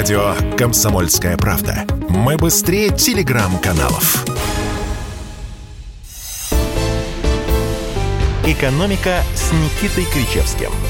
Радио «Комсомольская правда». Мы быстрее телеграм-каналов. «Экономика» с Никитой Кричевским –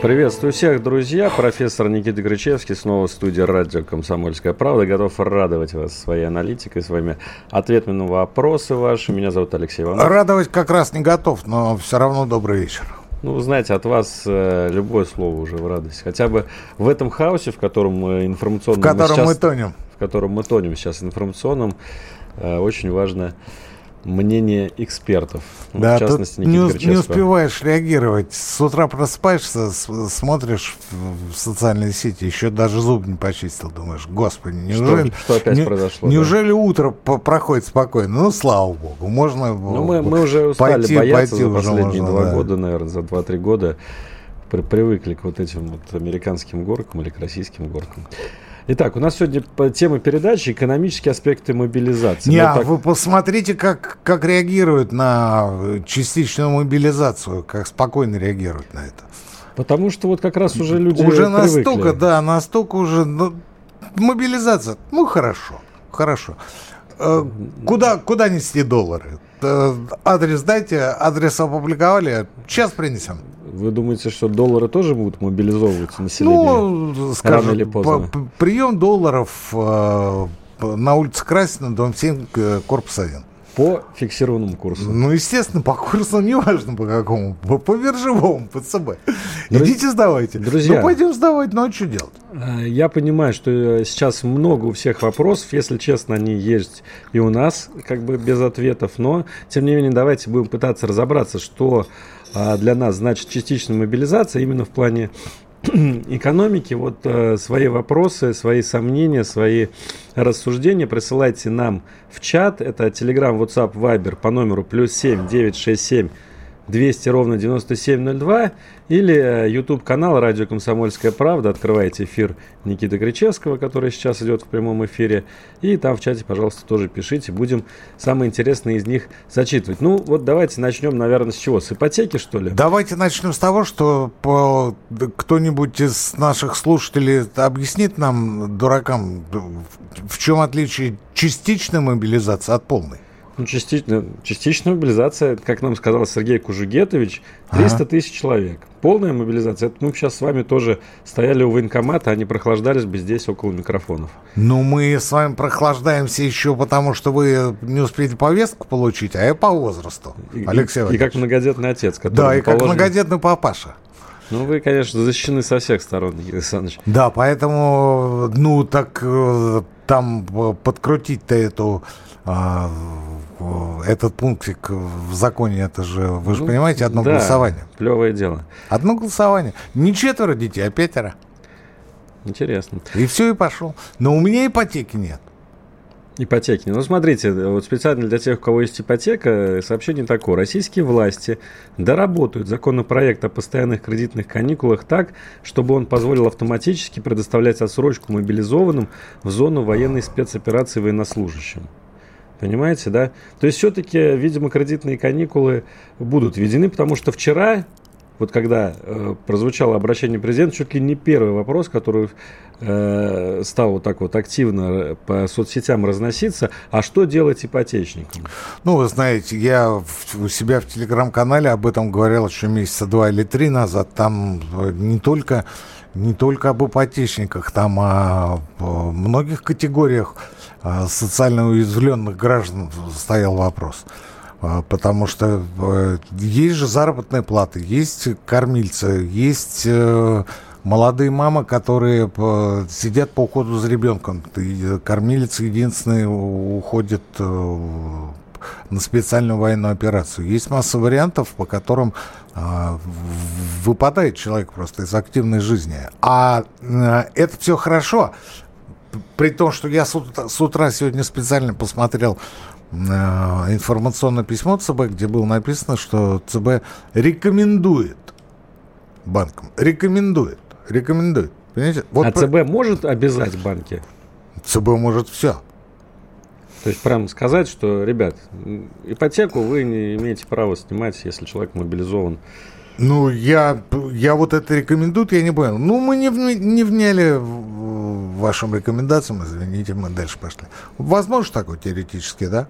Приветствую всех, друзья. Профессор Никита Гречевский, снова в студии радио «Комсомольская правда». Готов радовать вас своей аналитикой, своими ответами на вопросы ваши. Меня зовут Алексей Иванов. Радовать как раз не готов, но все равно добрый вечер. Ну, вы знаете, от вас э, любое слово уже в радость. Хотя бы в этом хаосе, в котором мы информационном... В котором мы, сейчас, мы тонем. В котором мы тонем сейчас информационном, э, очень важно мнение экспертов. Ну, да, в частности, не, не успеваешь реагировать. С утра просыпаешься, смотришь в социальные сети, еще даже зуб не почистил. Думаешь, господи, неужели... Что, что опять не, произошло? Неужели да? утро проходит спокойно? Ну, слава богу, можно ну, мы, мы уже устали пойти, бояться пойти за последние можно, два да. года, наверное, за два-три года. При, привыкли к вот этим вот американским горкам или к российским горкам. Итак, у нас сегодня тема передачи «Экономические аспекты мобилизации». Не, так... вы посмотрите, как, как реагируют на частичную мобилизацию, как спокойно реагируют на это. Потому что вот как раз уже люди Уже привыкли. настолько, да, настолько уже... Ну, мобилизация, ну хорошо, хорошо. Э, куда, куда нести доллары? Э, адрес дайте, адрес опубликовали, сейчас принесем. Вы думаете, что доллары тоже будут мобилизовываться население? Ну, скажем, рано или поздно? По, прием долларов э, на улице Красина, дом 7, э, корпус 1. По фиксированному курсу. Ну, естественно, по курсу, неважно по какому, по, по биржевому, по ЦБ. Друз... Идите сдавайте. Друзья, ну, пойдем сдавать, ну а что делать? Э, я понимаю, что э, сейчас много у всех вопросов, если честно, они есть и у нас, как бы без ответов, но, тем не менее, давайте будем пытаться разобраться, что для нас значит частичная мобилизация именно в плане экономики. Вот э, свои вопросы, свои сомнения, свои рассуждения присылайте нам в чат. Это Telegram, WhatsApp, Viber по номеру плюс 7 967 200 ровно 9702 или э, YouTube канал Радио Комсомольская правда. Открывайте эфир Никиты Кричевского, который сейчас идет в прямом эфире. И там в чате, пожалуйста, тоже пишите. Будем самые интересные из них зачитывать. Ну, вот давайте начнем, наверное, с чего? С ипотеки, что ли? Давайте начнем с того, что кто-нибудь из наших слушателей объяснит нам, дуракам, в чем отличие частичной мобилизации от полной? Ну, частично, частичная мобилизация, как нам сказал Сергей Кужугетович, 300 ага. тысяч человек. Полная мобилизация. Это мы сейчас с вами тоже стояли у военкомата, они прохлаждались бы здесь около микрофонов. Ну, мы с вами прохлаждаемся еще потому, что вы не успели повестку получить, а я по возрасту, Алексей И, и как многодетный отец, который Да, и положен... как многодетный папаша. Ну, вы, конечно, защищены со всех сторон, Никита Александрович. Да, поэтому, ну, так э, там э, подкрутить-то эту а, этот пунктик в законе, это же, вы же ну, понимаете, одно да, голосование. Плевое дело. Одно голосование. Не четверо детей, а пятеро. Интересно. И все, и пошел. Но у меня ипотеки нет. Ипотеки. Ну, смотрите, вот специально для тех, у кого есть ипотека, сообщение такое. Российские власти доработают законопроект о постоянных кредитных каникулах так, чтобы он позволил автоматически предоставлять отсрочку мобилизованным в зону военной спецоперации военнослужащим. Понимаете, да? То есть все-таки, видимо, кредитные каникулы будут введены, потому что вчера, вот когда э, прозвучало обращение президента, чуть ли не первый вопрос, который э, стал вот так вот активно по соцсетям разноситься, а что делать ипотечникам? Ну, вы знаете, я в, у себя в телеграм-канале об этом говорил еще месяца два или три назад. Там э, не только, не только об ипотечниках, там о, многих категориях социально уязвленных граждан стоял вопрос. А, потому что э, есть же заработная плата, есть кормильцы, есть э, молодые мамы, которые э, сидят по уходу за ребенком. Кормилец единственный уходит на специальную военную операцию. Есть масса вариантов, по которым э, выпадает человек просто из активной жизни. А э, это все хорошо при том, что я с утра, с утра сегодня специально посмотрел э, информационное письмо ЦБ, где было написано, что ЦБ рекомендует банкам, рекомендует, рекомендует. Понимаете? Вот а про... ЦБ может обязать банки? ЦБ может все. То есть прямо сказать, что, ребят, ипотеку вы не имеете права снимать, если человек мобилизован Ну, я, я вот это рекомендую, я не понял. Ну, мы не, не вняли вашим рекомендациям, извините, мы дальше пошли. Возможно такое теоретически, да?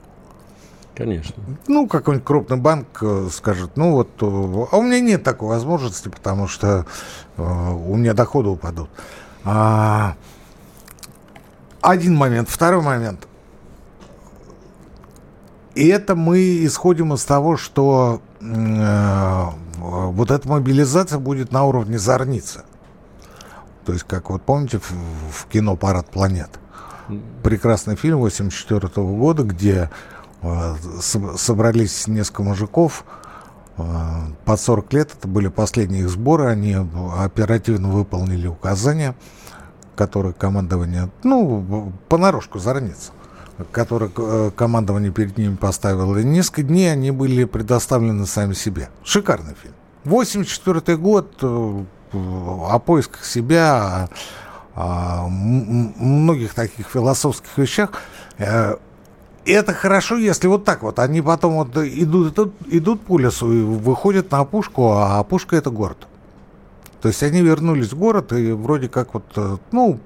Конечно. Ну, какой-нибудь крупный банк э, скажет, ну вот, э, а у меня нет такой возможности, потому что э, у меня доходы упадут. А, один момент. Второй момент. И это мы исходим из того, что э, вот эта мобилизация будет на уровне зорницы. То есть, как вот помните в, в кино «Парад планет»? Прекрасный фильм 84 -го года, где э, собрались несколько мужиков, э, под 40 лет, это были последние их сборы, они оперативно выполнили указания, которые командование, ну, понарошку зорница который э, командование перед ними поставило. И несколько дней они были предоставлены сами себе. Шикарный фильм. 84 год, э, о поисках себя, о, многих таких философских вещах. Э, это хорошо, если вот так вот. Они потом вот идут, идут, идут по лесу и выходят на опушку, а опушка это город. То есть они вернулись в город и вроде как вот, ну,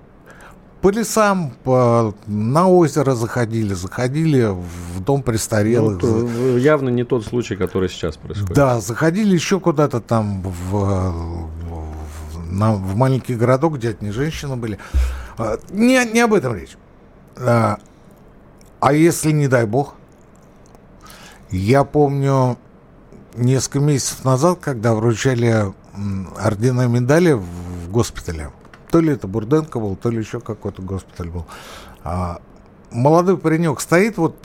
по лесам, по, на озеро заходили, заходили в дом престарелых. Ну, явно не тот случай, который сейчас происходит. Да, заходили еще куда-то там в, в, на, в маленький городок, где одни женщины были. А, не, не об этом речь. А, а если, не дай бог, я помню несколько месяцев назад, когда вручали ордена медали в госпитале, то ли это Бурденко был, то ли еще какой-то госпиталь был. А, молодой паренек стоит, вот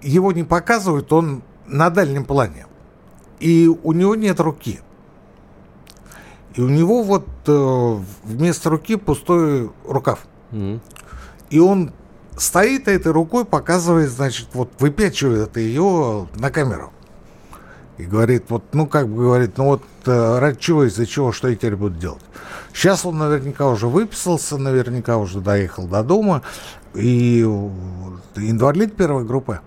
его не показывают, он на дальнем плане. И у него нет руки. И у него вот э, вместо руки пустой рукав. Mm-hmm. И он стоит этой рукой, показывает, значит, вот выпячивает ее на камеру. И говорит, вот, ну, как бы говорит, ну вот э, ради чего, из-за чего, что я теперь буду делать? Сейчас он наверняка уже выписался, наверняка уже доехал до дома. И инвалид первой группы.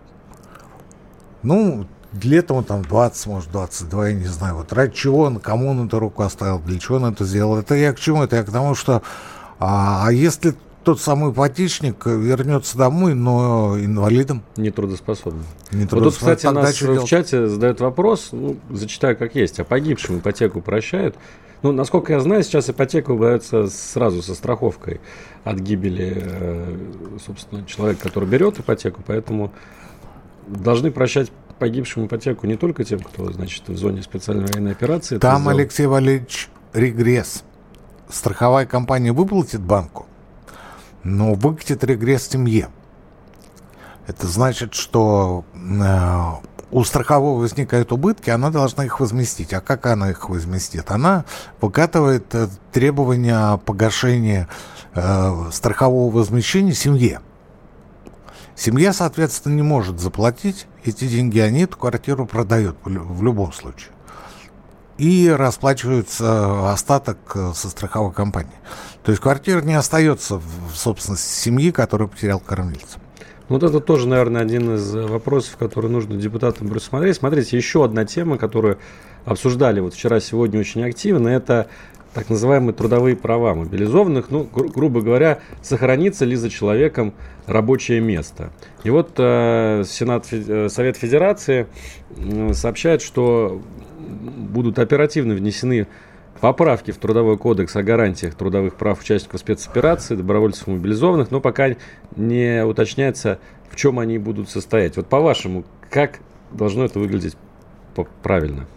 Ну, летом он там 20, может, 22, я не знаю. Вот ради чего он, кому он эту руку оставил, для чего он это сделал. Это я к чему? Это я к тому, что... А, а если тот самый ипотечник вернется домой, но инвалидом. Нетрудоспособным. Нетрудоспособным. Вот тут, кстати, нас в чате задают вопрос, ну, зачитаю как есть, а погибшим ипотеку прощают. Ну, насколько я знаю, сейчас ипотека убирается сразу со страховкой от гибели, э, собственно, человека, который берет ипотеку, поэтому должны прощать погибшим ипотеку не только тем, кто, значит, в зоне специальной военной операции. Там, Алексей Валерьевич, регресс. Страховая компания выплатит банку, но выкатит регресс семье. Это значит, что э, у страхового возникают убытки, она должна их возместить. А как она их возместит? Она выкатывает э, требования погашения э, страхового возмещения семье. Семья, соответственно, не может заплатить эти деньги, они эту квартиру продают в любом случае. И расплачиваются остаток э, со страховой компанией. То есть квартира не остается в собственности семьи, которую потерял кормильца. Вот это тоже, наверное, один из вопросов, который нужно депутатам просмотреть. Смотрите, еще одна тема, которую обсуждали вот вчера, сегодня очень активно, это так называемые трудовые права мобилизованных, ну, гру- грубо говоря, сохранится ли за человеком рабочее место. И вот э, Сенат, э, Совет Федерации э, сообщает, что будут оперативно внесены поправки в Трудовой кодекс о гарантиях трудовых прав участников спецоперации, добровольцев мобилизованных, но пока не уточняется, в чем они будут состоять. Вот по-вашему, как должно это выглядеть правильно?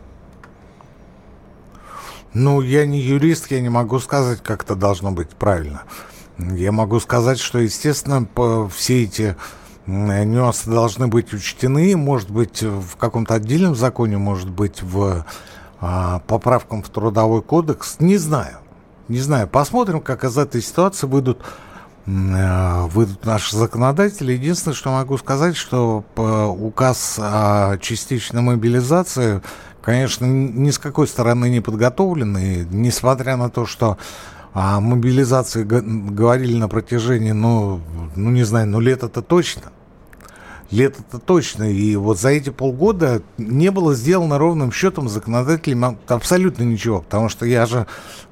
Ну, я не юрист, я не могу сказать, как это должно быть правильно. Я могу сказать, что, естественно, все эти нюансы должны быть учтены. Может быть, в каком-то отдельном законе, может быть, в а, поправкам в Трудовой кодекс. Не знаю. Не знаю. Посмотрим, как из этой ситуации выйдут, э, выйдут наши законодатели. Единственное, что могу сказать, что указ о частичной мобилизации конечно, ни с какой стороны не подготовлены, несмотря на то, что о мобилизации говорили на протяжении, ну, ну не знаю, ну лет это точно. лет это точно. И вот за эти полгода не было сделано ровным счетом законодателем абсолютно ничего. Потому что я же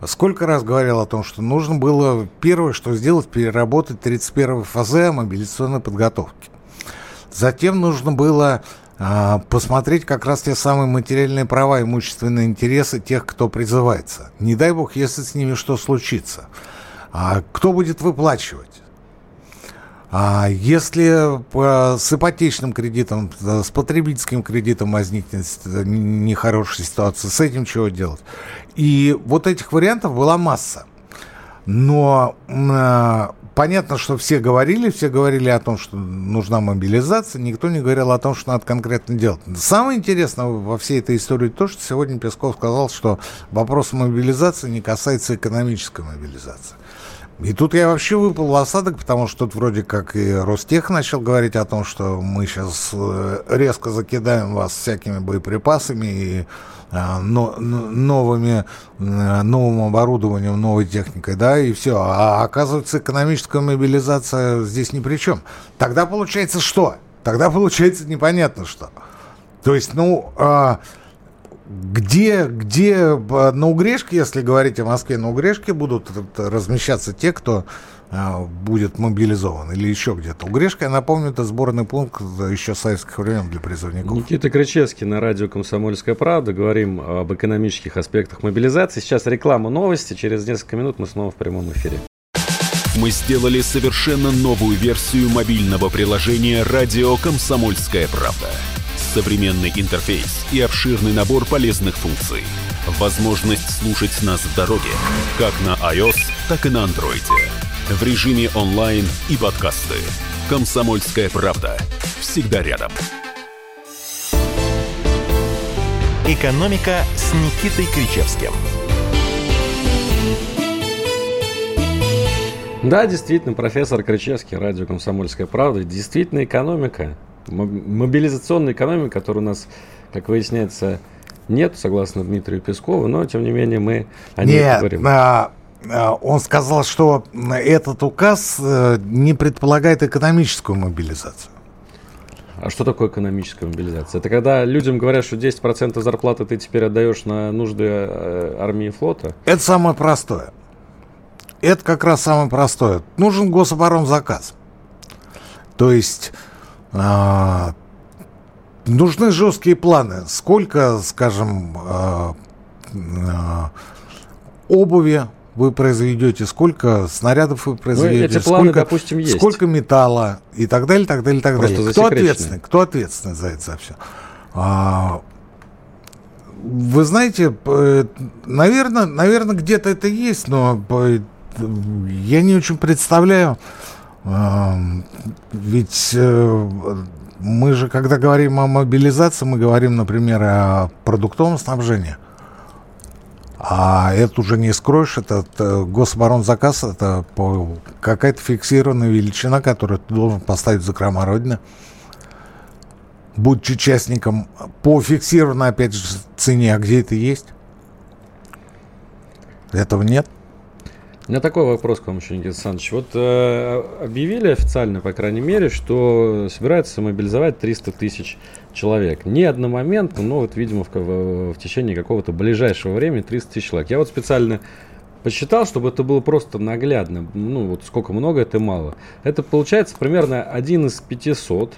сколько раз говорил о том, что нужно было первое, что сделать, переработать 31 фазы мобилизационной подготовки. Затем нужно было посмотреть как раз те самые материальные права, имущественные интересы тех, кто призывается. Не дай бог, если с ними что случится. А кто будет выплачивать? А если с ипотечным кредитом, с потребительским кредитом возникнет нехорошая ситуация, с этим чего делать? И вот этих вариантов была масса. Но а, понятно, что все говорили, все говорили о том, что нужна мобилизация, никто не говорил о том, что надо конкретно делать. Самое интересное во всей этой истории то, что сегодня Песков сказал, что вопрос мобилизации не касается экономической мобилизации. И тут я вообще выпал в осадок, потому что тут вроде как и Ростех начал говорить о том, что мы сейчас э, резко закидаем вас всякими боеприпасами и но, новыми, э, новым оборудованием, новой техникой, да, и все. А оказывается, экономическая мобилизация здесь ни при чем. Тогда получается что? Тогда получается непонятно что. То есть, ну, а, где, где а, на Угрешке, если говорить о Москве, на Угрешке будут размещаться те, кто а, будет мобилизован или еще где-то. Угрешка, я напомню, это сборный пункт еще советских времен для призывников. Никита Кричевский на радио «Комсомольская правда». Говорим об экономических аспектах мобилизации. Сейчас реклама новости. Через несколько минут мы снова в прямом эфире. Мы сделали совершенно новую версию мобильного приложения «Радио Комсомольская правда». Современный интерфейс и обширный набор полезных функций. Возможность слушать нас в дороге, как на iOS, так и на Android в режиме онлайн и подкасты. «Комсомольская правда». Всегда рядом. «Экономика» с Никитой Кричевским. Да, действительно, профессор Кричевский, радио «Комсомольская правда». Действительно, экономика, мобилизационная экономика, которая у нас, как выясняется, нет, согласно Дмитрию Пескову, но, тем не менее, мы о ней нет, говорим. А Э, он сказал, что этот указ э, не предполагает экономическую мобилизацию. А что такое экономическая мобилизация? Это когда людям говорят, что 10% зарплаты ты теперь отдаешь на нужды э, армии и флота? Это самое простое. Это как раз самое простое. Нужен гособоронзаказ. То есть э, нужны жесткие планы. Сколько, скажем, э, э, обуви вы произведете, сколько снарядов вы произведете, ну, эти планы, сколько, допустим, есть. сколько металла и так далее, так далее, так Просто далее. Кто ответственный? Кто ответственный за это все? А, вы знаете, наверное, наверное, где-то это есть, но я не очень представляю. Ведь э, мы же, когда говорим о мобилизации, мы говорим, например, о продуктовом снабжении. А это уже не скроешь, это, это гособоронзаказ, это какая-то фиксированная величина, которую ты должен поставить в закрома Родины. Будь участником по фиксированной, опять же, цене, а где это есть? Этого нет. У меня такой вопрос к вам еще, Никита Александрович. Вот э, объявили официально, по крайней мере, что собирается мобилизовать 300 тысяч человек. Не одномоментно, но вот, видимо, в, в, в течение какого-то ближайшего времени 300 тысяч человек. Я вот специально посчитал, чтобы это было просто наглядно. Ну, вот сколько много, это мало. Это получается примерно один из 500.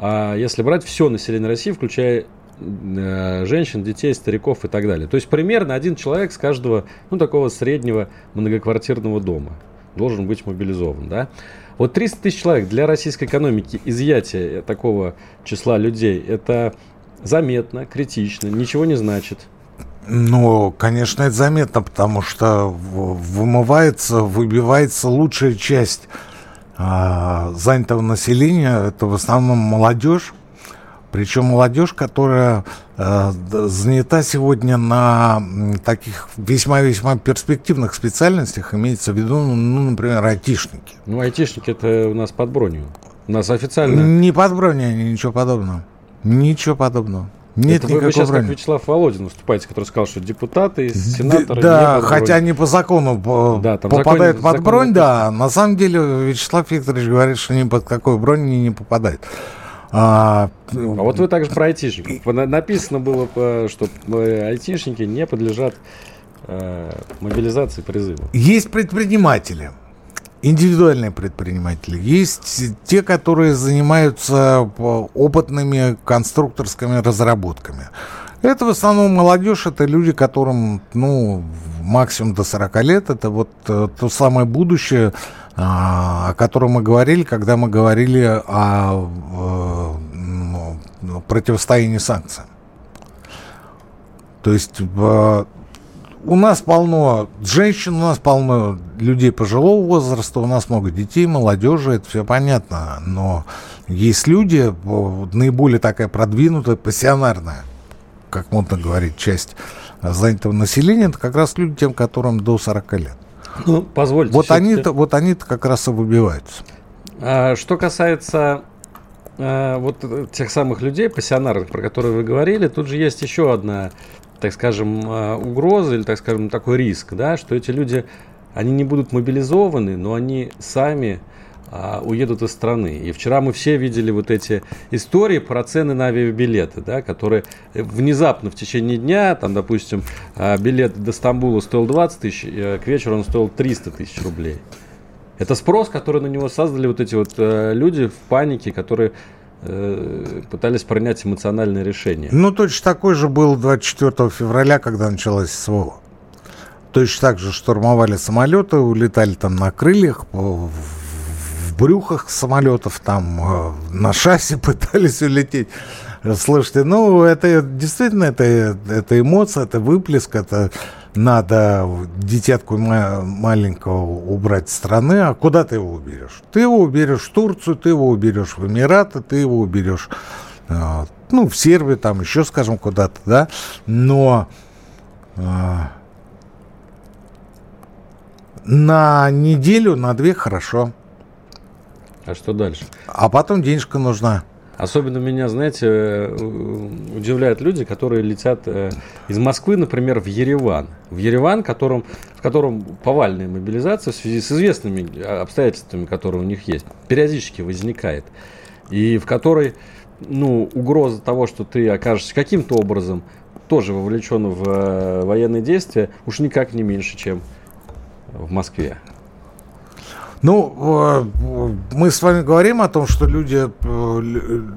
А если брать все население России, включая женщин, детей, стариков и так далее. То есть примерно один человек с каждого, ну, такого среднего многоквартирного дома должен быть мобилизован, да. Вот 300 тысяч человек для российской экономики, изъятие такого числа людей, это заметно, критично, ничего не значит. Ну, конечно, это заметно, потому что вымывается, выбивается лучшая часть а, занятого населения. Это в основном молодежь. Причем молодежь, которая э, занята сегодня на таких весьма-весьма перспективных специальностях, имеется в виду, ну, например, айтишники. Ну, айтишники это у нас под бронью. У нас официально... Не под бронью, ничего подобного. Ничего подобного. Нет это вы, вы сейчас брони. как Вячеслав Володин выступаете, который сказал, что депутаты, сенаторы... Да, хотя они по закону да, там попадают закон, под закон бронь, да. На самом деле Вячеслав Викторович говорит, что ни под какой бронь не попадает. А, а вот вы также про айтишников. Написано было, что айтишники не подлежат э, мобилизации призыва. Есть предприниматели, индивидуальные предприниматели. Есть те, которые занимаются опытными конструкторскими разработками. Это в основном молодежь, это люди, которым, ну, максимум до 40 лет. Это вот э, то самое будущее, а, о котором мы говорили, когда мы говорили о э, противостоянии санкциям. То есть у нас полно женщин, у нас полно людей пожилого возраста, у нас много детей, молодежи, это все понятно. Но есть люди, наиболее такая продвинутая, пассионарная, как модно говорить, часть занятого населения, это как раз люди, тем, которым до 40 лет. Ну, позвольте. Вот они-то, вот они-то как раз и выбиваются. А, что касается а, вот тех самых людей, пассионарных, про которые вы говорили, тут же есть еще одна, так скажем, а, угроза или, так скажем, такой риск, да, что эти люди, они не будут мобилизованы, но они сами а, уедут из страны. И вчера мы все видели вот эти истории про цены на авиабилеты, да, которые внезапно в течение дня, там, допустим, билет до Стамбула стоил 20 тысяч, э, к вечеру он стоил 300 тысяч рублей. Это спрос, который на него создали вот эти вот э, люди в панике, которые э, пытались принять эмоциональное решение. Ну, точно такой же был 24 февраля, когда началась СВО. Точно так же штурмовали самолеты, улетали там на крыльях, в брюхах самолетов, там э, на шасси пытались улететь. Слушайте, ну, это действительно, это, это эмоция, это выплеск, это надо дитятку маленького убрать с страны, а куда ты его уберешь? Ты его уберешь в Турцию, ты его уберешь в Эмираты, ты его уберешь, э, ну, в Сербию, там еще, скажем, куда-то, да, но э, на неделю, на две хорошо. А что дальше? А потом денежка нужна. Особенно меня, знаете, э, удивляют люди, которые летят э, из Москвы, например, в Ереван. В Ереван, котором, в котором повальная мобилизация в связи с известными обстоятельствами, которые у них есть, периодически возникает. И в которой ну, угроза того, что ты окажешься каким-то образом тоже вовлечен в э, военные действия, уж никак не меньше, чем в Москве. Ну, э, мы с вами говорим о том, что люди, э,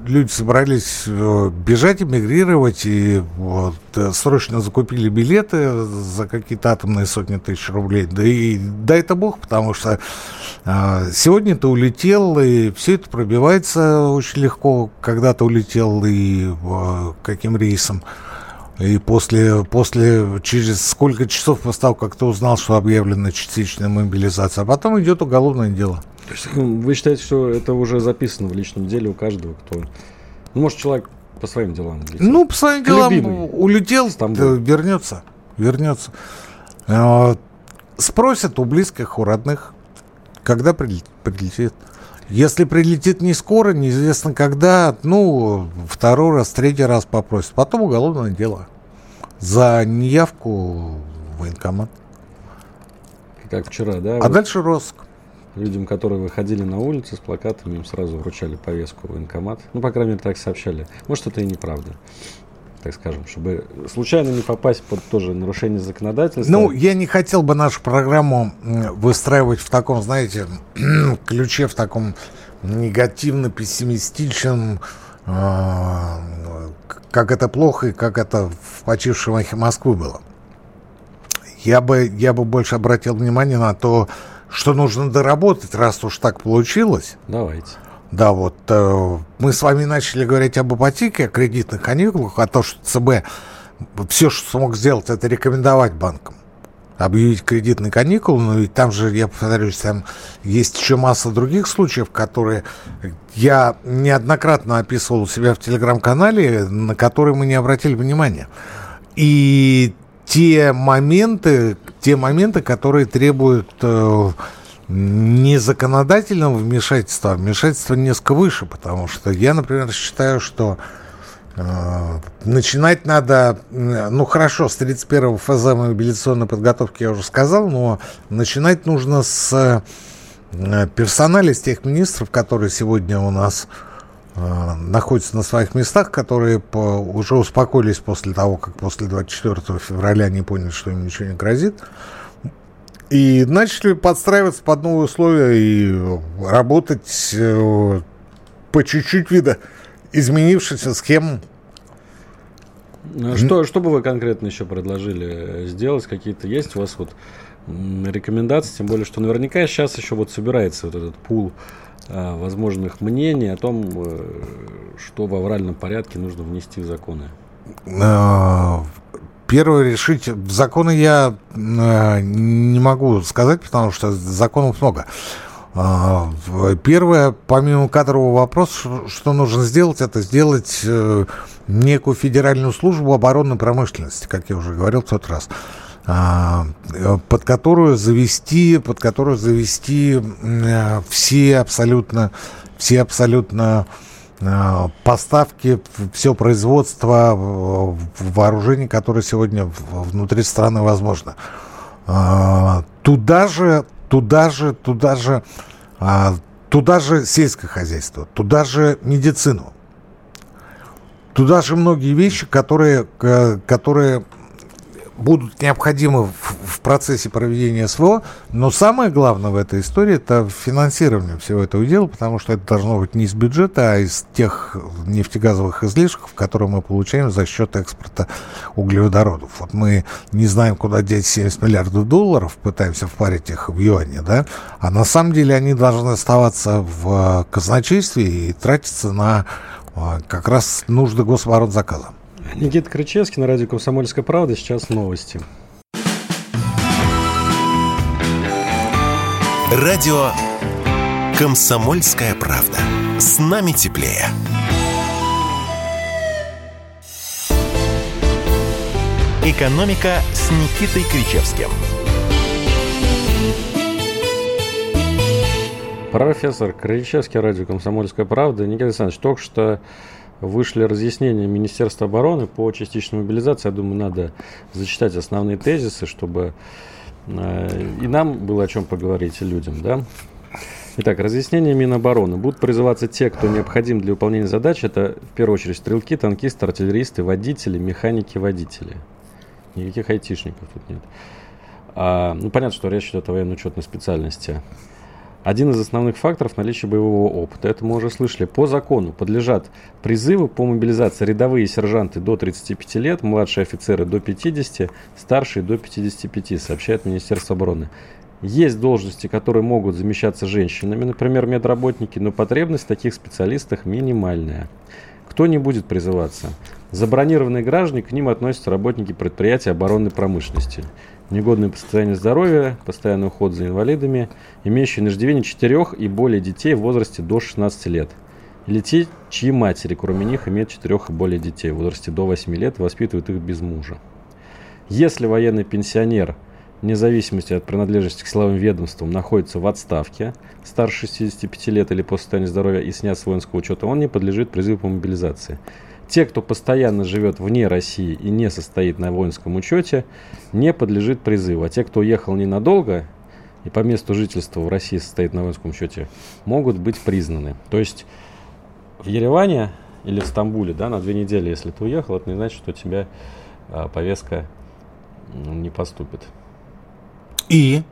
люди собрались э, бежать, эмигрировать и вот, срочно закупили билеты за какие-то атомные сотни тысяч рублей. Да и дай это бог, потому что сегодня ты улетел, и все это пробивается очень легко. Когда то улетел и каким рейсом. И после, после, через сколько часов после того, как ты узнал, что объявлена частичная мобилизация, а потом идет уголовное дело. То есть ну, вы считаете, что это уже записано в личном деле у каждого, кто... Ну, может, человек по своим делам улетел. Ну, по своим делам Любимый. улетел, вернется, вернется. А, спросят у близких, у родных, когда прилетит. Если прилетит не скоро, неизвестно когда, ну, второй раз, третий раз попросит. Потом уголовное дело. За неявку в военкомат. Как вчера, да? А вот дальше розыск. Людям, которые выходили на улицу с плакатами, им сразу вручали повестку в военкомат. Ну, по крайней мере, так сообщали. Может, это и неправда так скажем, чтобы случайно не попасть под тоже нарушение законодательства. Ну, я не хотел бы нашу программу выстраивать в таком, знаете, ключе, в таком негативно-пессимистичном, а, как это плохо и как это в почившей Махе Москвы было. Я бы, я бы больше обратил внимание на то, что нужно доработать, раз уж так получилось. Давайте. Да, вот э, мы с вами начали говорить об ипотеке, о кредитных каникулах, о том, что ЦБ все, что смог сделать, это рекомендовать банкам объявить кредитные каникулы, но ведь там же, я повторюсь, там есть еще масса других случаев, которые я неоднократно описывал у себя в телеграм-канале, на которые мы не обратили внимания. И те моменты, те моменты, которые требуют э, не законодательного вмешательства, а вмешательства несколько выше, потому что я, например, считаю, что э, начинать надо, ну хорошо, с 31 ФЗ мобилизационной подготовки я уже сказал, но начинать нужно с э, персонали, с тех министров, которые сегодня у нас э, находятся на своих местах, которые по, уже успокоились после того, как после 24 февраля они поняли, что им ничего не грозит. И начали подстраиваться под новые условия и работать э, по чуть-чуть вида изменившихся схем. Ну, что, что бы вы конкретно еще предложили сделать? Какие-то есть у вас вот рекомендации? Тем более, что наверняка сейчас еще вот собирается вот этот пул а, возможных мнений о том, э, что в авральном порядке нужно внести в законы. А, Первое решить, законы я э, не могу сказать, потому что законов много. Э, первое, помимо кадрового вопроса, что нужно сделать, это сделать э, некую федеральную службу оборонной промышленности, как я уже говорил в тот раз под которую завести, под которую завести все абсолютно, все абсолютно Э, поставки, все производство вооружений, которое сегодня внутри страны возможно. Э, туда же, туда же, туда же, э, туда же сельское хозяйство, туда же медицину. Туда же многие вещи, которые, которые будут необходимы в, в процессе проведения СВО, но самое главное в этой истории это финансирование всего этого дела, потому что это должно быть не из бюджета, а из тех нефтегазовых излишков, которые мы получаем за счет экспорта углеводородов. Вот мы не знаем, куда деть 70 миллиардов долларов, пытаемся впарить их в юане, да, а на самом деле они должны оставаться в казначействе и тратиться на а, как раз нужды гособоронзаказа. Никита Крычевский на радио «Комсомольская правда». Сейчас новости. Радио «Комсомольская правда». С нами теплее. «Экономика» с Никитой Кричевским. Профессор Кричевский, радио «Комсомольская правда». Никита Александрович, только что вышли разъяснения Министерства обороны по частичной мобилизации. Я думаю, надо зачитать основные тезисы, чтобы э, и нам было о чем поговорить, и людям, да? Итак, разъяснение Минобороны. Будут призываться те, кто необходим для выполнения задач. Это, в первую очередь, стрелки, танкисты, артиллеристы, водители, механики, водители. Никаких айтишников тут нет. А, ну, понятно, что речь идет о военно-учетной специальности. Один из основных факторов наличия боевого опыта. Это мы уже слышали. По закону подлежат призывы по мобилизации рядовые сержанты до 35 лет, младшие офицеры до 50, старшие до 55, сообщает Министерство обороны. Есть должности, которые могут замещаться женщинами, например, медработники, но потребность в таких специалистах минимальная. Кто не будет призываться? Забронированные граждане, к ним относятся работники предприятий оборонной промышленности негодное по здоровья, постоянный уход за инвалидами, имеющие на иждивении 4 и более детей в возрасте до 16 лет. Или те, чьи матери, кроме них, имеют 4 и более детей в возрасте до 8 лет воспитывают их без мужа. Если военный пенсионер, вне зависимости от принадлежности к силовым ведомствам, находится в отставке, старше 65 лет или по состоянию здоровья и снят с воинского учета, он не подлежит призыву по мобилизации. Те, кто постоянно живет вне России и не состоит на воинском учете, не подлежит призыву. А те, кто уехал ненадолго и по месту жительства в России состоит на воинском учете, могут быть признаны. То есть в Ереване или в Стамбуле, да, на две недели, если ты уехал, это не значит, что у тебя а, повестка не поступит. И?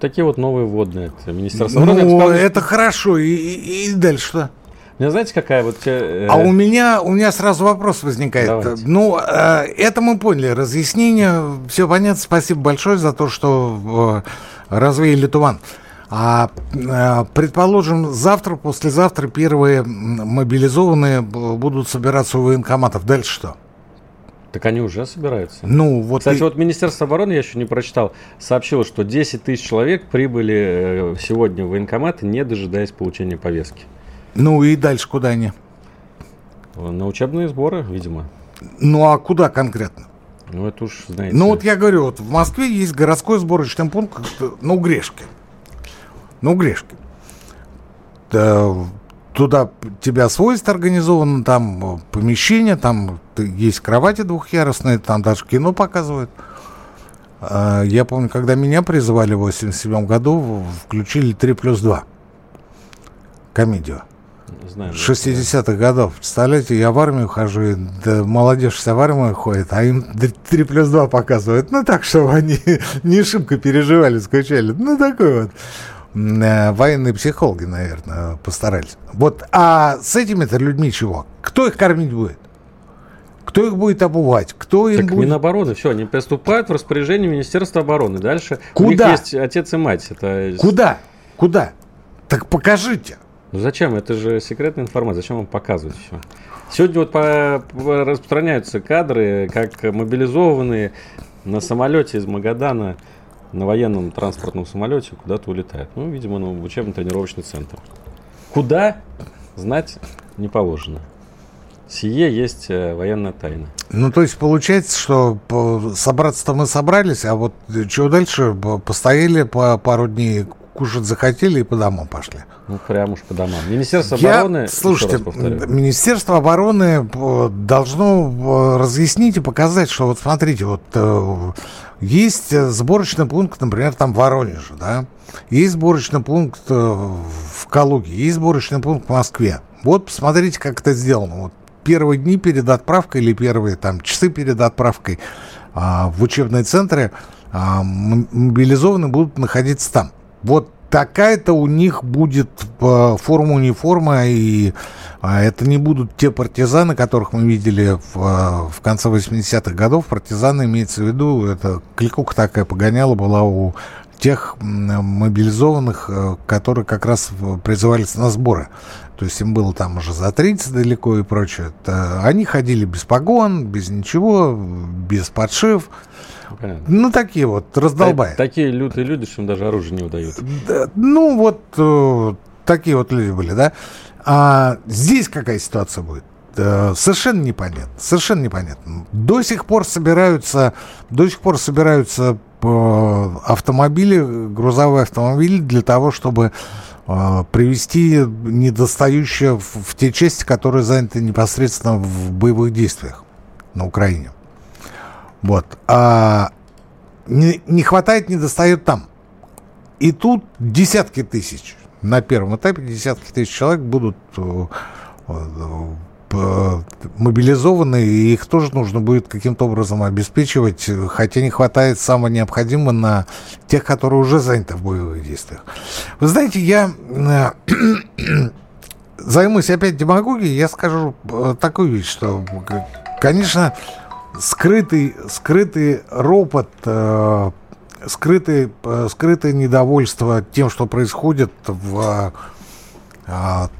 Такие вот новые вводные. Это Министерство обороны. Ну, это хорошо. И, и, и дальше что? Меня знаете, какая вот... Э, а у меня, у меня сразу вопрос возникает. Давайте. Ну, э, это мы поняли. Разъяснение, все понятно. Спасибо большое за то, что э, развеяли туман. А, э, предположим, завтра, послезавтра первые мобилизованные будут собираться у военкоматов. Дальше что? Так они уже собираются. Ну, вот Кстати, и... вот Министерство обороны, я еще не прочитал, сообщило, что 10 тысяч человек прибыли э, сегодня в военкоматы, не дожидаясь получения повестки. Ну и дальше куда они? На учебные сборы, видимо. Ну а куда конкретно? Ну это уж, знаете... Ну вот я говорю, вот в Москве есть городской сборочный пункт, ну, Грешки. Ну, Грешки. Туда тебя свойств организовано, там помещение, там есть кровати двухъярусные, там даже кино показывают. А, я помню, когда меня призывали в 87 году, включили 3 плюс 2 комедию. Знаем. 60-х годов. Представляете, я в армию хожу, и да, молодежь вся в армию ходит, а им 3 плюс 2 показывают. Ну, так, чтобы они не шибко переживали, скучали. Ну, такой вот э, военные психологи, наверное, постарались. Вот, а с этими-то людьми чего? Кто их кормить будет? Кто их будет обувать? Кто им так будет... Минобороны, все, они приступают в распоряжение Министерства обороны. Дальше Куда? у них есть отец и мать. Это... Куда? Куда? Так покажите. Ну зачем? Это же секретная информация. Зачем вам показывать все? Сегодня вот по, распространяются кадры, как мобилизованные на самолете из Магадана на военном транспортном самолете куда-то улетают. Ну, видимо, на учебно-тренировочный центр. Куда? Знать не положено. Сие есть э, военная тайна. Ну, то есть получается, что собраться-то мы собрались, а вот что дальше? Постояли по пару дней, кушать захотели и по домам пошли. Ну, прям уж по домам. Министерство Я, обороны, слушайте, Министерство обороны э, должно э, разъяснить и показать, что вот смотрите, вот есть сборочный пункт, например, там в Воронеже, да, есть сборочный пункт в Калуге, есть сборочный пункт в Москве. Вот посмотрите, как это сделано. Вот первые дни перед отправкой или первые там часы перед отправкой а, в учебные центры а, мобилизованные будут находиться там. Вот такая-то у них будет а, форма униформа, и а, это не будут те партизаны, которых мы видели в, а, в конце 80-х годов. Партизаны имеется в виду, это кликука такая погоняла была у тех мобилизованных, э, которые как раз призывались на сборы. То есть им было там уже за 30 далеко и прочее. Это, они ходили без погон, без ничего, без подшив. Понятно. Ну, такие вот, раздолбая. Такие лютые люди, что им даже оружие не удают. Да, ну, вот э, такие вот люди были, да. А здесь какая ситуация будет? совершенно непонятно. Совершенно непонятно. До сих пор собираются, до сих пор собираются автомобили, грузовые автомобили для того, чтобы э, привести недостающие в, те части, которые заняты непосредственно в боевых действиях на Украине. Вот. А не, не хватает, не достает там. И тут десятки тысяч. На первом этапе десятки тысяч человек будут э, Э, мобилизованы, и их тоже нужно будет каким-то образом обеспечивать, хотя не хватает самого необходимого на тех, которые уже заняты в боевых действиях. Вы знаете, я э, займусь опять демагогией, я скажу э, такую вещь, что, конечно, скрытый, скрытый ропот, скрытый, скрытое недовольство тем, что происходит в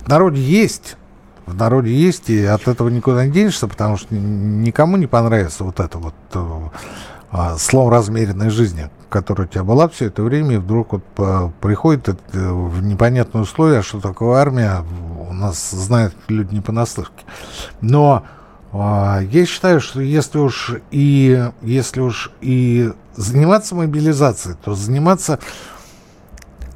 народе есть, в народе есть, и от этого никуда не денешься, потому что никому не понравится вот это вот э, слом размеренной жизни, которая у тебя была все это время, и вдруг вот по, приходит это, в непонятные условия, что такое армия, у нас знают люди не понаслышке. Но э, я считаю, что если уж и если уж и заниматься мобилизацией, то заниматься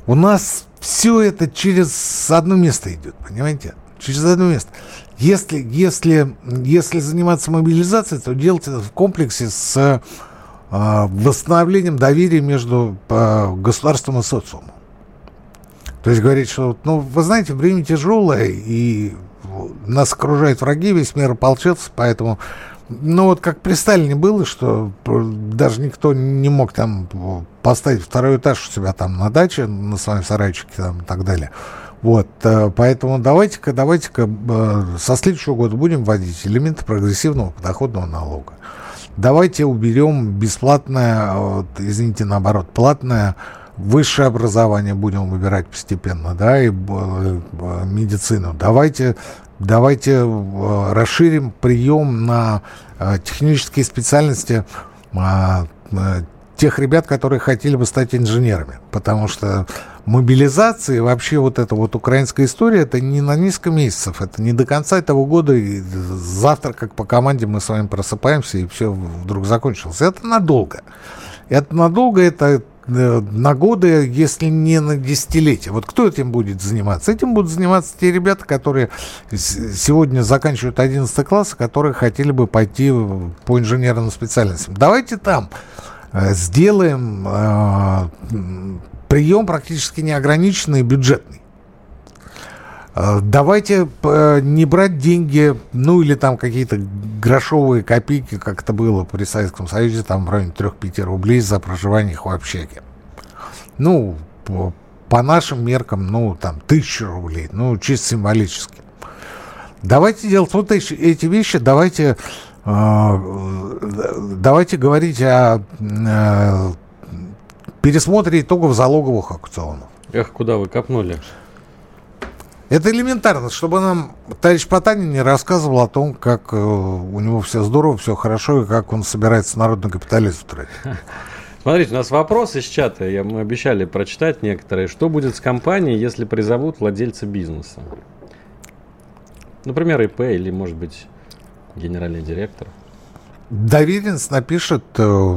у нас все это через одно место идет, понимаете? Через одно место. Если, если, если заниматься мобилизацией, то делать это в комплексе с э, восстановлением доверия между э, государством и социумом. То есть говорить, что, ну, вы знаете, время тяжелое, и нас окружают враги, весь мир ополчился, поэтому, ну, вот как при Сталине было, что даже никто не мог там поставить второй этаж у себя там на даче, на своем сарайчике там и так далее. Вот, э, поэтому давайте-ка, давайте-ка э, со следующего года будем вводить элементы прогрессивного подоходного налога. Давайте уберем бесплатное, вот, извините, наоборот, платное высшее образование будем выбирать постепенно, да, и э, медицину. Давайте, давайте расширим прием на технические специальности тех ребят, которые хотели бы стать инженерами, потому что мобилизации, вообще вот эта вот украинская история, это не на несколько месяцев, это не до конца этого года, и завтра, как по команде, мы с вами просыпаемся, и все вдруг закончилось. Это надолго. Это надолго, это э, на годы, если не на десятилетия. Вот кто этим будет заниматься? Этим будут заниматься те ребята, которые сегодня заканчивают 11 класс, которые хотели бы пойти по инженерным специальностям. Давайте там сделаем э, прием практически неограниченный бюджетный. Э, давайте э, не брать деньги, ну или там какие-то грошовые копейки, как это было при Советском Союзе, там в районе 3-5 рублей за проживание в общаге. Ну, по, по нашим меркам, ну, там, тысячу рублей, ну, чисто символически. Давайте делать вот эти, эти вещи, давайте, э, давайте говорить о э, пересмотре итогов залоговых аукционов. Эх, куда вы копнули? Это элементарно, чтобы нам товарищ Потанин не рассказывал о том, как э, у него все здорово, все хорошо, и как он собирается народный капитализм тратить. Смотрите, у нас вопрос из чата, я, мы обещали прочитать некоторые. Что будет с компанией, если призовут владельца бизнеса? Например, ИП или, может быть, генеральный директор. Доверенность напишет э,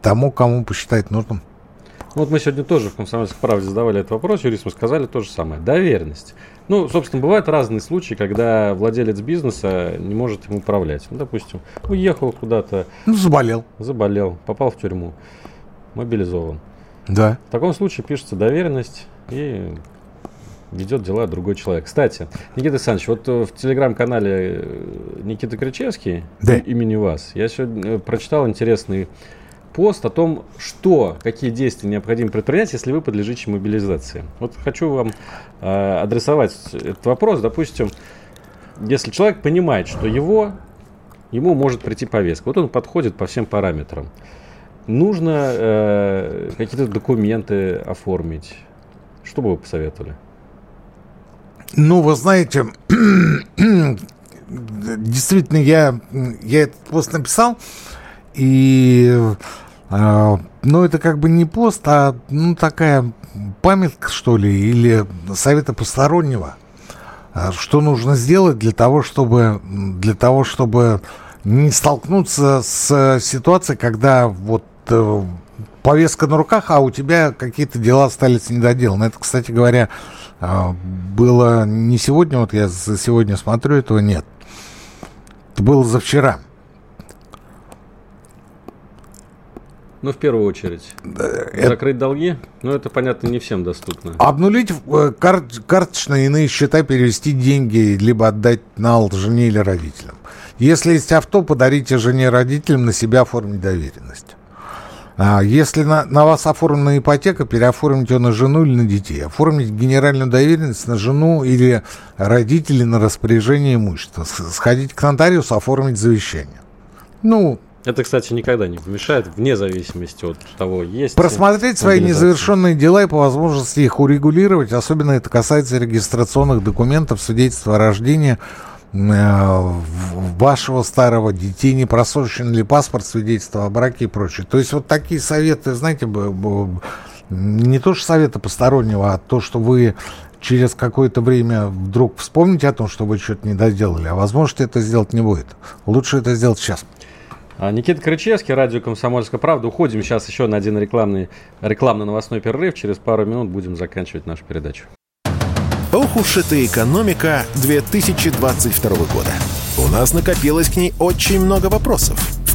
тому, кому посчитает нужным. Ну, вот мы сегодня тоже в «Комсомольской правде» задавали этот вопрос, юристам сказали то же самое. Доверенность. Ну, собственно, бывают разные случаи, когда владелец бизнеса не может им управлять. Ну, допустим, уехал куда-то. Ну, заболел. Заболел, попал в тюрьму, мобилизован. Да. В таком случае пишется доверенность и ведет дела другой человек. Кстати, Никита Александрович, вот э, в телеграм-канале э, Никита Кричевский, да. имени вас, я сегодня э, прочитал интересный пост о том, что, какие действия необходимо предпринять, если вы подлежите мобилизации. Вот хочу вам э, адресовать этот вопрос. Допустим, если человек понимает, что его, ему может прийти повестка, вот он подходит по всем параметрам. Нужно э, какие-то документы оформить. Что бы вы посоветовали? Ну, вы знаете, действительно, я, я этот пост написал, и, э, ну, это как бы не пост, а, ну, такая памятка, что ли, или совета постороннего. А, что нужно сделать для того, чтобы, для того, чтобы не столкнуться с ситуацией, когда вот э, повестка на руках, а у тебя какие-то дела остались недоделаны. Это, кстати говоря, э, было не сегодня, вот я за сегодня смотрю, этого нет. Это было за вчера. Ну, в первую очередь. Это... Закрыть долги? Ну, это, понятно, не всем доступно. Обнулить э, кар... карточные иные счета, перевести деньги, либо отдать на жене или родителям. Если есть авто, подарите жене родителям, на себя оформить доверенность. А если на, на вас оформлена ипотека, переоформите ее на жену или на детей. Оформить генеральную доверенность на жену или родителей на распоряжение имущества. Сходить к нотариусу, оформить завещание. Ну, это, кстати, никогда не помешает, вне зависимости от того, есть... Просмотреть свои незавершенные дела и по возможности их урегулировать. Особенно это касается регистрационных документов, свидетельства о рождении вашего старого детей, не просрочен ли паспорт, свидетельство о браке и прочее. То есть вот такие советы, знаете, не то что советы постороннего, а то, что вы через какое-то время вдруг вспомните о том, что вы что-то не доделали, а возможно, это сделать не будет. Лучше это сделать сейчас. А, Никита Крычевский, радио «Комсомольская правда». Уходим сейчас еще на один рекламный, рекламно-новостной перерыв. Через пару минут будем заканчивать нашу передачу. Ох уж эта экономика 2022 года. У нас накопилось к ней очень много вопросов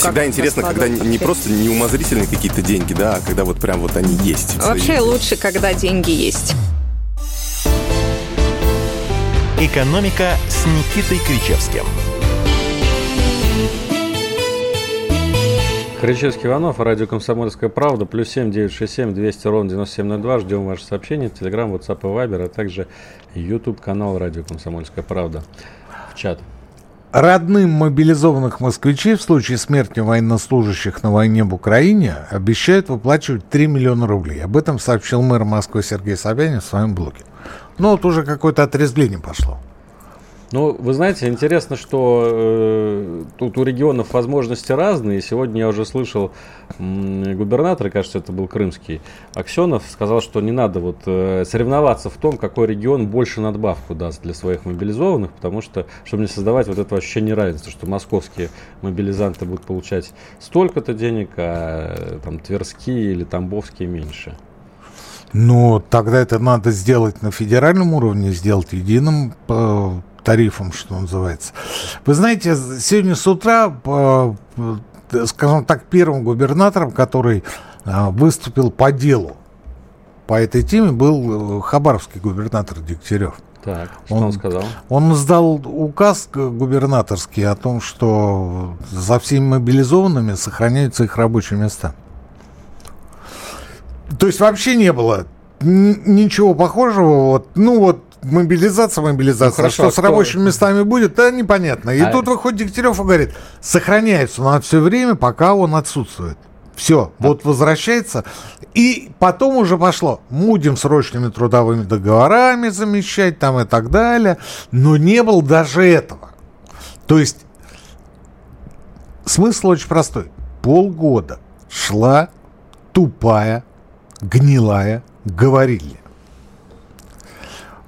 Всегда интересно, когда не просто не умозрительные какие-то деньги, да, а когда вот прям вот они есть. Вообще лучше, когда деньги есть. «Экономика» с Никитой Кричевским. Кричевский Иванов, радио «Комсомольская правда», плюс семь девять шесть семь двести ровно девяносто семь ноль два. Ждем ваши сообщения, телеграм, ватсап и вайбер, а также YouTube канал радио «Комсомольская правда» в чат. Родным мобилизованных москвичей в случае смерти военнослужащих на войне в Украине обещают выплачивать 3 миллиона рублей. Об этом сообщил мэр Москвы Сергей Собянин в своем блоге. Ну вот уже какое-то отрезвление пошло. Ну, вы знаете, интересно, что э, тут у регионов возможности разные. Сегодня я уже слышал м, губернатора, кажется, это был крымский, Аксенов, сказал, что не надо вот э, соревноваться в том, какой регион больше надбавку даст для своих мобилизованных, потому что, чтобы не создавать вот это ощущение равенства, что московские мобилизанты будут получать столько-то денег, а э, там тверские или тамбовские меньше. Ну, тогда это надо сделать на федеральном уровне, сделать единым э, тарифом, что называется. Вы знаете, сегодня с утра, э, э, скажем так, первым губернатором, который э, выступил по делу по этой теме, был хабаровский губернатор Дегтярев. Так, что он, он сказал? Он сдал указ губернаторский о том, что за всеми мобилизованными сохраняются их рабочие места. То есть вообще не было ничего похожего. Вот, ну вот мобилизация, мобилизация. Ну, хорошо, что а с рабочими местами будет, да, непонятно. И а тут выходит Дегтярев и говорит, сохраняется на все время, пока он отсутствует. Все, а... вот возвращается. И потом уже пошло. Будем срочными трудовыми договорами замещать там и так далее. Но не было даже этого. То есть смысл очень простой. Полгода шла тупая, гнилая говорили.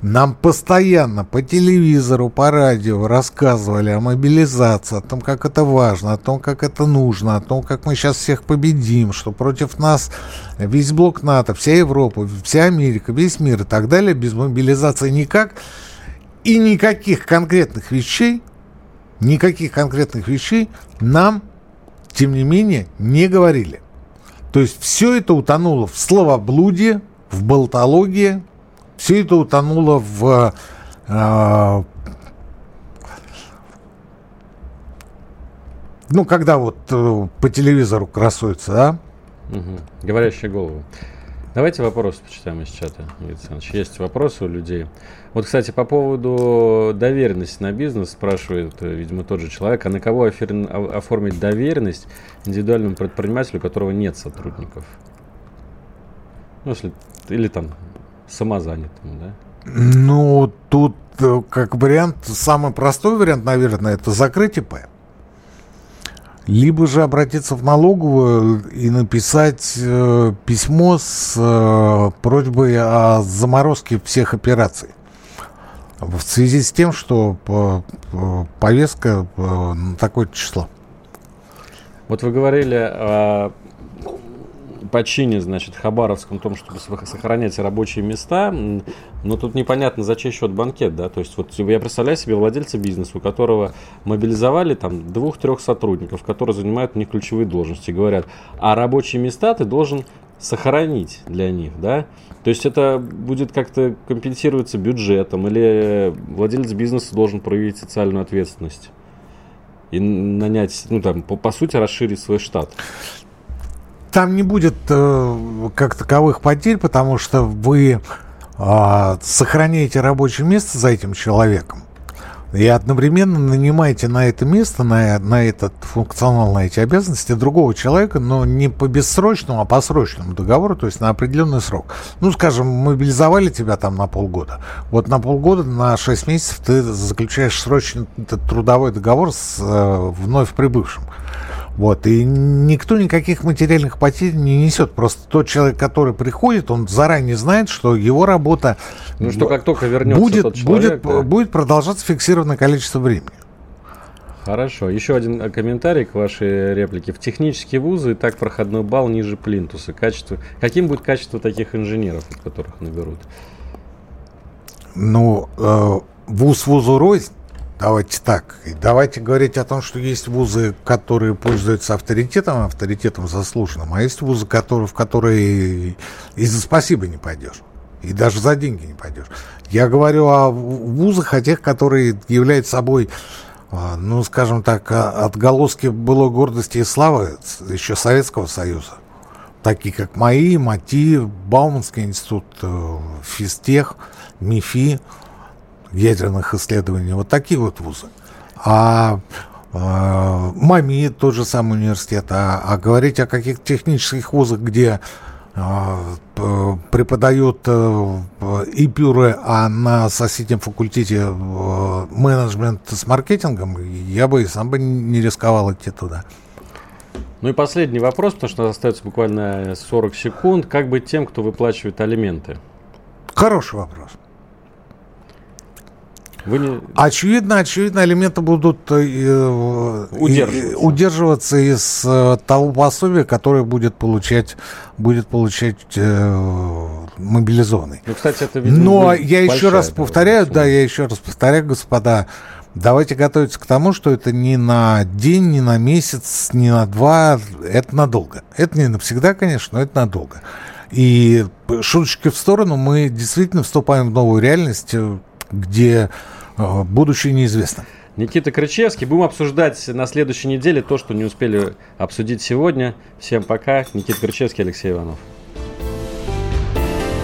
Нам постоянно по телевизору, по радио рассказывали о мобилизации, о том, как это важно, о том, как это нужно, о том, как мы сейчас всех победим, что против нас весь блок НАТО, вся Европа, вся Америка, весь мир и так далее. Без мобилизации никак. И никаких конкретных вещей, никаких конкретных вещей нам, тем не менее, не говорили. То есть все это утонуло в словоблудии, в болтологии, все это утонуло в э, ну, когда вот э, по телевизору красуется, да? Угу. Говорящая голову. Давайте вопросы почитаем из чата. Есть вопросы у людей. Вот, кстати, по поводу доверенности на бизнес спрашивает, э, видимо, тот же человек, а на кого оформить доверенность индивидуальному предпринимателю, у которого нет сотрудников? Ну, если, или там самозанятому, да? Ну, тут э, как вариант, самый простой вариант, наверное, это закрыть ИП. Либо же обратиться в налоговую и написать э, письмо с э, просьбой о заморозке всех операций. В связи с тем, что по, по, повестка по, на такое число. Вот вы говорили о почине, значит, Хабаровском, том, чтобы сохранять рабочие места, но тут непонятно, за чей счет банкет, да, то есть вот я представляю себе владельца бизнеса, у которого мобилизовали там двух-трех сотрудников, которые занимают не ключевые должности, говорят, а рабочие места ты должен сохранить для них, да, то есть это будет как-то компенсироваться бюджетом или владелец бизнеса должен проявить социальную ответственность и нанять, ну там, по, по сути, расширить свой штат там не будет э, как таковых потерь, потому что вы э, сохраняете рабочее место за этим человеком и одновременно нанимаете на это место, на, на этот функционал, на эти обязанности другого человека, но не по бессрочному, а по срочному договору, то есть на определенный срок. Ну, скажем, мобилизовали тебя там на полгода. Вот на полгода, на 6 месяцев ты заключаешь срочный трудовой договор с э, вновь прибывшим. Вот, и никто никаких материальных потерь не несет. Просто тот человек, который приходит, он заранее знает, что его работа ну, что как только вернется будет, тот человек, будет, да? будет продолжаться фиксированное количество времени. Хорошо. Еще один э, комментарий к вашей реплике. В технические вузы так проходной балл ниже плинтуса. Качество... Каким будет качество таких инженеров, которых наберут? Ну, э, вуз вузу рознь. Давайте так. Давайте говорить о том, что есть вузы, которые пользуются авторитетом, авторитетом заслуженным, а есть вузы, которые, в которые и за спасибо не пойдешь. И даже за деньги не пойдешь. Я говорю о вузах, о тех, которые являются собой, а, ну, скажем так, отголоски былой гордости и славы еще Советского Союза. Такие как МАИ, МАТИ, Бауманский институт, э, ФИСТЕХ, МИФИ – ядерных исследований, вот такие вот вузы. А э, МАМИ, тот же самый университет, а, а говорить о каких-то технических вузах, где преподает и пюре, а на соседнем факультете менеджмент с маркетингом, я бы и сам бы не рисковал идти туда. Ну и последний вопрос, потому что остается буквально 40 секунд. Как быть тем, кто выплачивает алименты? Хороший вопрос. Вы не... Очевидно, очевидно, алименты будут э, удерживаться. удерживаться из э, того пособия, которое будет получать, будет получать э, мобилизованный. Ну, кстати, это, видимо, Но я еще раз повторяю, да, я еще раз повторяю, господа, давайте готовиться к тому, что это не на день, не на месяц, не на два, это надолго. Это не навсегда, конечно, но это надолго. И шуточки в сторону, мы действительно вступаем в новую реальность, где э, будущее неизвестно. Никита Крычевский. Будем обсуждать на следующей неделе то, что не успели обсудить сегодня. Всем пока. Никита Крычевский, Алексей Иванов.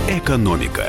Экономика.